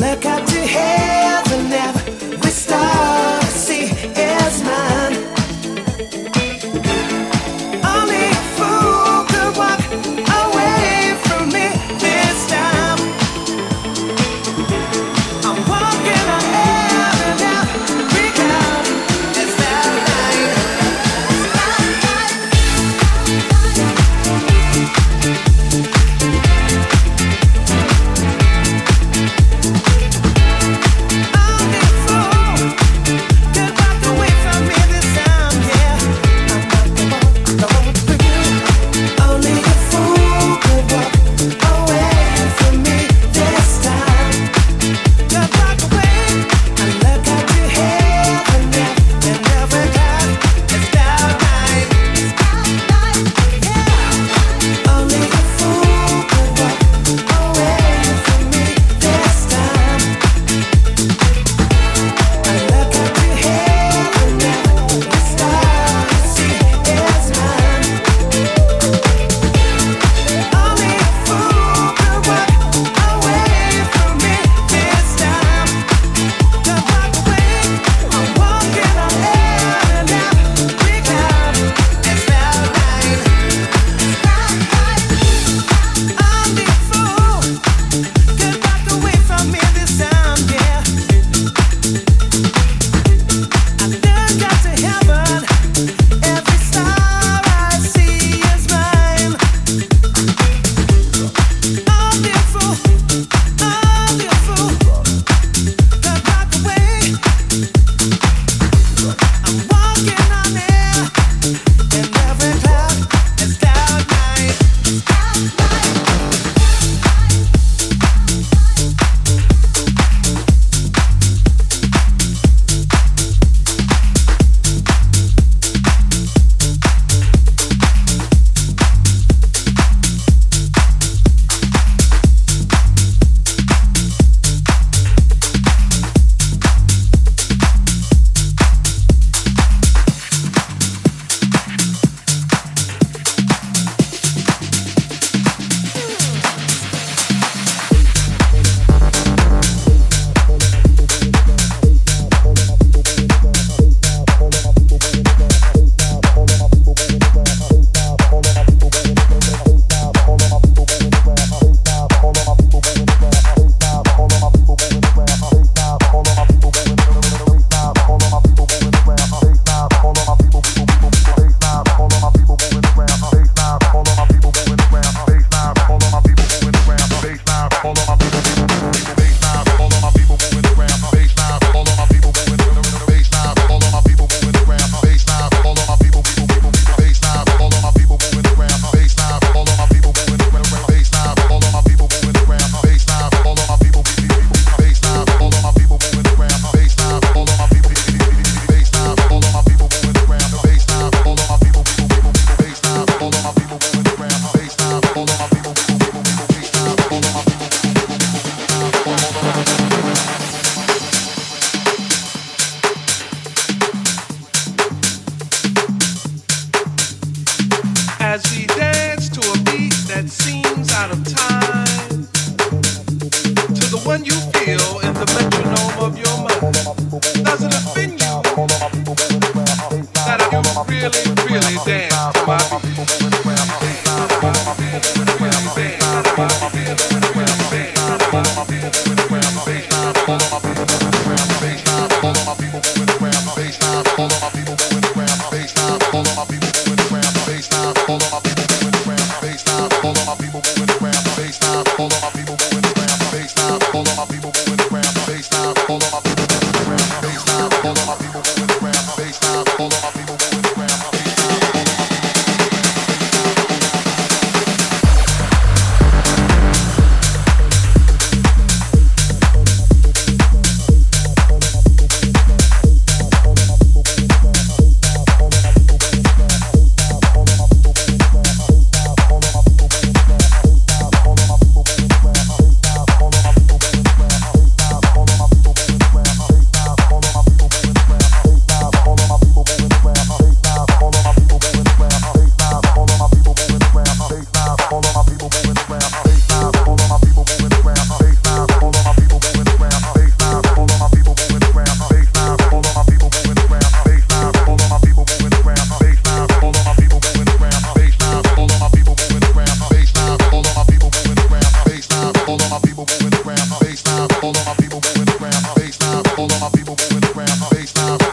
look up to heaven.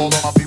hold on, I'll be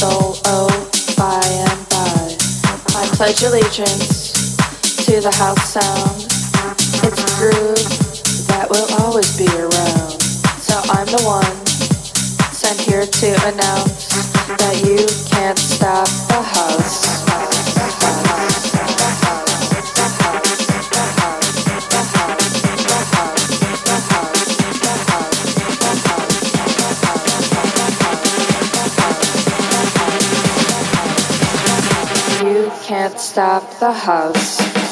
soul, oh, by and by. I pledge allegiance to the house sound. It's a groove that will always be around. So I'm the one sent here to announce that you can't stop the house. Stop the house.